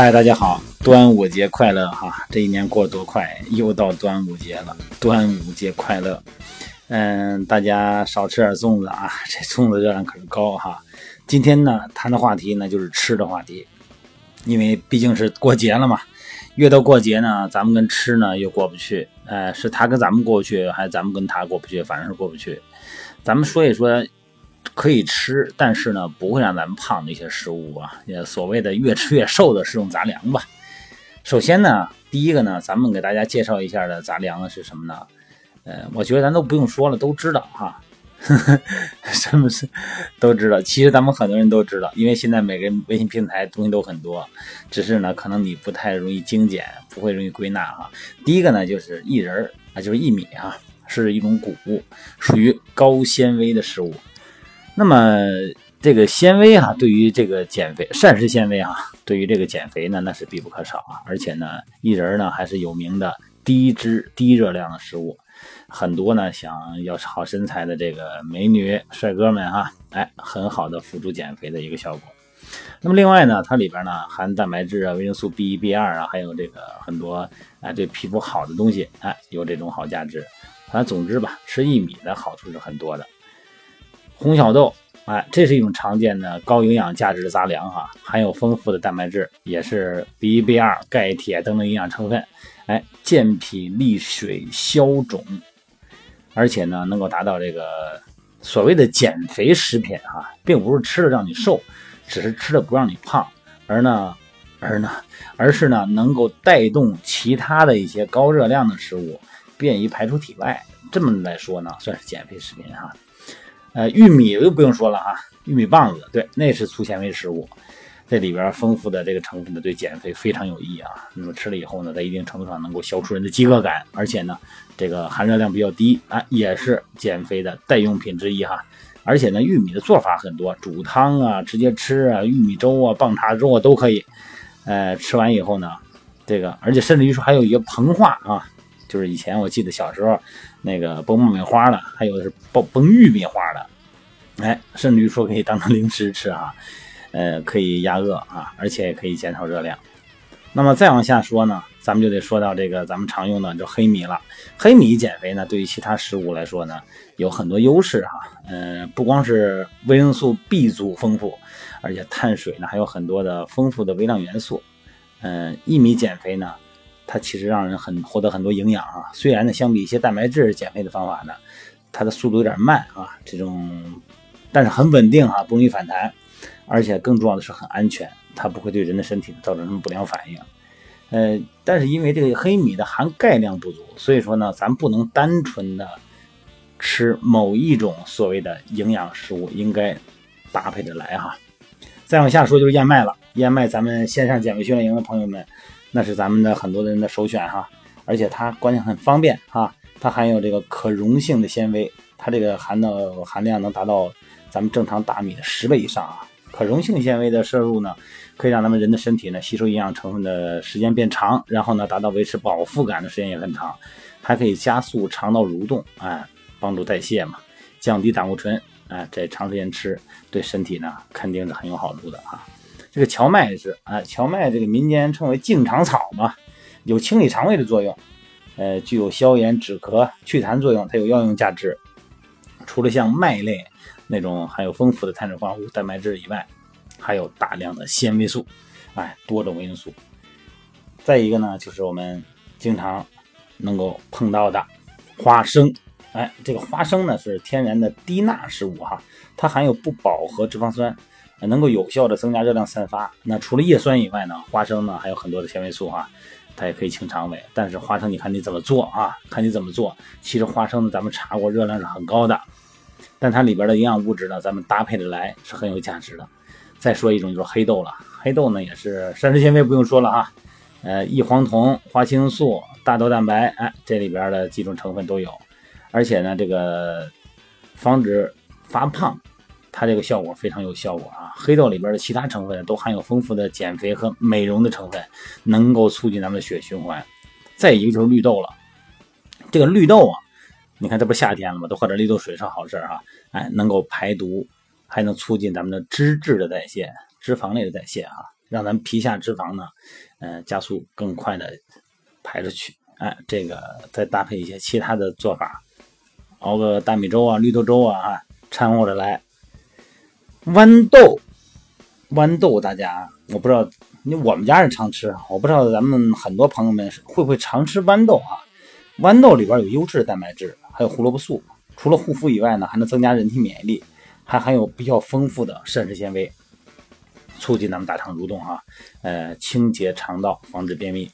嗨，大家好，端午节快乐哈！这一年过得多快，又到端午节了，端午节快乐。嗯，大家少吃点粽子啊，这粽子热量可是高哈。今天呢，谈的话题呢就是吃的话题，因为毕竟是过节了嘛，越到过节呢，咱们跟吃呢又过不去。呃，是他跟咱们过不去，还是咱们跟他过不去？反正是过不去。咱们说一说。可以吃，但是呢，不会让咱们胖的一些食物啊，也所谓的越吃越瘦的是用杂粮吧。首先呢，第一个呢，咱们给大家介绍一下的杂粮是什么呢？呃，我觉得咱都不用说了，都知道哈。什么是都知道？其实咱们很多人都知道，因为现在每个人微信平台东西都很多，只是呢，可能你不太容易精简，不会容易归纳哈。第一个呢，就是薏仁儿啊，就是薏米啊，是一种谷物，属于高纤维的食物。那么这个纤维啊，对于这个减肥，膳食纤维啊，对于这个减肥呢，那是必不可少啊。而且呢，薏仁呢还是有名的低脂低热量的食物，很多呢想要好身材的这个美女帅哥们哈，哎，很好的辅助减肥的一个效果。那么另外呢，它里边呢含蛋白质啊、维生素 B 一、B 二啊，还有这个很多啊对皮肤好的东西，哎，有这种好价值。反正总之吧，吃薏米的好处是很多的。红小豆，哎，这是一种常见的高营养价值的杂粮哈，含有丰富的蛋白质，也是 B1、B2、钙、铁等等营养成分，哎，健脾利水、消肿，而且呢，能够达到这个所谓的减肥食品哈，并不是吃了让你瘦，只是吃了不让你胖，而呢，而呢，而是呢，能够带动其他的一些高热量的食物便于排出体外，这么来说呢，算是减肥食品哈。呃，玉米就不用说了啊，玉米棒子，对，那是粗纤维食物，这里边丰富的这个成分呢，对减肥非常有益啊。那么吃了以后呢，在一定程度上能够消除人的饥饿感，而且呢，这个含热量比较低啊，也是减肥的代用品之一哈。而且呢，玉米的做法很多，煮汤啊，直接吃啊，玉米粥啊，棒碴粥啊都可以。呃，吃完以后呢，这个而且甚至于说还有一个膨化啊。就是以前我记得小时候，那个崩爆米花的，还有的是崩崩玉米花的，哎，甚至于说可以当成 零食吃啊，呃，可以压饿啊，而且也可以减少热量。那么再往下说呢，咱们就得说到这个咱们常用的就黑米了。黑米减肥呢，对于其他食物来说呢，有很多优势哈。嗯，不光是维生素 B 族丰富，而且碳水呢还有很多的丰富的微量元素。嗯，薏米减肥呢。它其实让人很获得很多营养啊，虽然呢，相比一些蛋白质减肥的方法呢，它的速度有点慢啊，这种，但是很稳定啊，不容易反弹，而且更重要的是很安全，它不会对人的身体造成什么不良反应。呃，但是因为这个黑米的含钙量不足，所以说呢，咱不能单纯的吃某一种所谓的营养食物，应该搭配着来哈。再往下说就是燕麦了，燕麦咱们线上减肥训练营的朋友们。那是咱们的很多人的首选哈，而且它关键很方便哈，它含有这个可溶性的纤维，它这个含的含量能达到咱们正常大米的十倍以上啊。可溶性纤维的摄入呢，可以让咱们人的身体呢吸收营养成分的时间变长，然后呢达到维持饱腹感的时间也很长，还可以加速肠道蠕动，哎，帮助代谢嘛，降低胆固醇，哎，在长时间吃对身体呢肯定是很有好处的啊。这个荞麦也是啊，荞麦这个民间称为净肠草嘛，有清理肠胃的作用，呃，具有消炎止咳祛痰作用，它有药用价值。除了像麦类那种含有丰富的碳水化合物、蛋白质以外，还有大量的纤维素，哎，多种维生素。再一个呢，就是我们经常能够碰到的花生，哎，这个花生呢是天然的低钠食物哈，它含有不饱和脂肪酸。能够有效的增加热量散发。那除了叶酸以外呢，花生呢还有很多的纤维素啊，它也可以清肠胃。但是花生你看你怎么做啊？看你怎么做。其实花生呢，咱们查过热量是很高的，但它里边的营养物质呢，咱们搭配着来是很有价值的。再说一种就是黑豆了，黑豆呢也是膳食纤维不用说了啊，呃，异黄酮、花青素、大豆蛋白，哎，这里边的几种成分都有，而且呢，这个防止发胖。它这个效果非常有效果啊！黑豆里边的其他成分都含有丰富的减肥和美容的成分，能够促进咱们的血循环。再一个就是绿豆了，这个绿豆啊，你看这不夏天了吗？都喝点绿豆水是好事啊！哎，能够排毒，还能促进咱们的脂质的代谢，脂肪类的代谢啊。让咱们皮下脂肪呢，呃，加速更快的排出去。哎，这个再搭配一些其他的做法，熬个大米粥啊、绿豆粥啊，哈，掺和着来。豌豆，豌豆，大家我不知道，你我们家是常吃，我不知道咱们很多朋友们会不会常吃豌豆啊？豌豆里边有优质的蛋白质，还有胡萝卜素，除了护肤以外呢，还能增加人体免疫力，还含有比较丰富的膳食纤维，促进咱们大肠蠕动啊，呃，清洁肠道，防止便秘。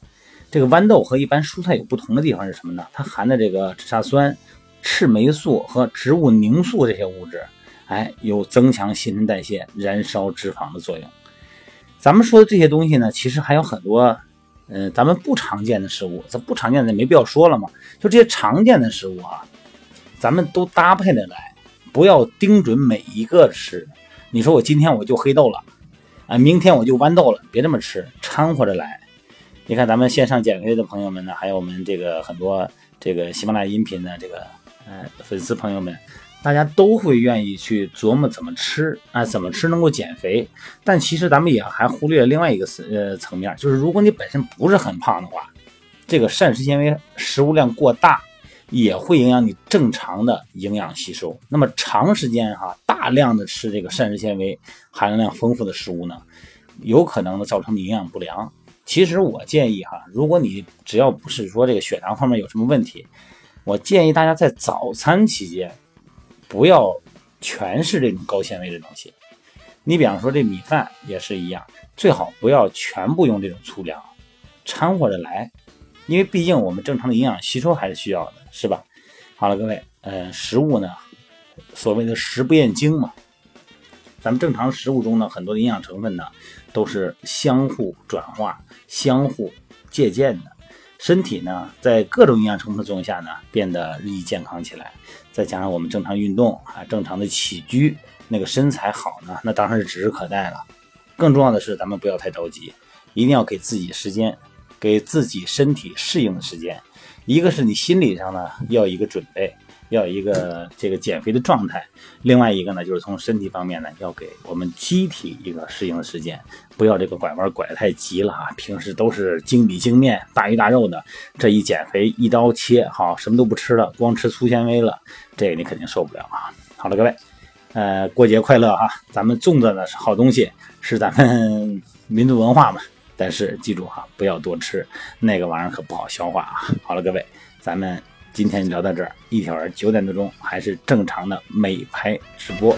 这个豌豆和一般蔬菜有不同的地方是什么呢？它含的这个脂肪酸、赤霉素和植物凝素这些物质，哎，有增强新陈代谢、燃烧脂肪的作用。咱们说的这些东西呢，其实还有很多，嗯，咱们不常见的食物。这不常见的没必要说了嘛，就这些常见的食物啊，咱们都搭配的来，不要盯准每一个吃。你说我今天我就黑豆了，啊，明天我就豌豆了，别这么吃，掺和着来。你看，咱们线上减肥的朋友们呢，还有我们这个很多这个喜马拉雅音频的这个呃粉丝朋友们，大家都会愿意去琢磨怎么吃啊，怎么吃能够减肥。但其实咱们也还忽略了另外一个呃层面，就是如果你本身不是很胖的话，这个膳食纤维食物量过大，也会影响你正常的营养吸收。那么长时间哈大量的吃这个膳食纤维含量丰富的食物呢，有可能呢造成你营养不良。其实我建议哈，如果你只要不是说这个血糖方面有什么问题，我建议大家在早餐期间不要全是这种高纤维的东西。你比方说这米饭也是一样，最好不要全部用这种粗粮，掺和着来，因为毕竟我们正常的营养吸收还是需要的，是吧？好了，各位，呃，食物呢，所谓的食不厌精嘛。咱们正常食物中呢，很多的营养成分呢，都是相互转化、相互借鉴的。身体呢，在各种营养成分的作用下呢，变得日益健康起来。再加上我们正常运动啊，正常的起居，那个身材好呢，那当然是指日可待了。更重要的是，咱们不要太着急，一定要给自己时间，给自己身体适应的时间。一个是你心理上呢，要一个准备。要一个这个减肥的状态，另外一个呢，就是从身体方面呢，要给我们机体一个适应的时间，不要这个拐弯拐得太急了啊！平时都是精米精面、大鱼大肉的，这一减肥一刀切，好，什么都不吃了，光吃粗纤维了，这个你肯定受不了啊！好了，各位，呃，过节快乐啊！咱们粽子呢是好东西，是咱们 民族文化嘛，但是记住哈，不要多吃，那个玩意儿可不好消化啊！好了，各位，咱们。今天聊到这儿，一会儿九点多钟还是正常的美拍直播。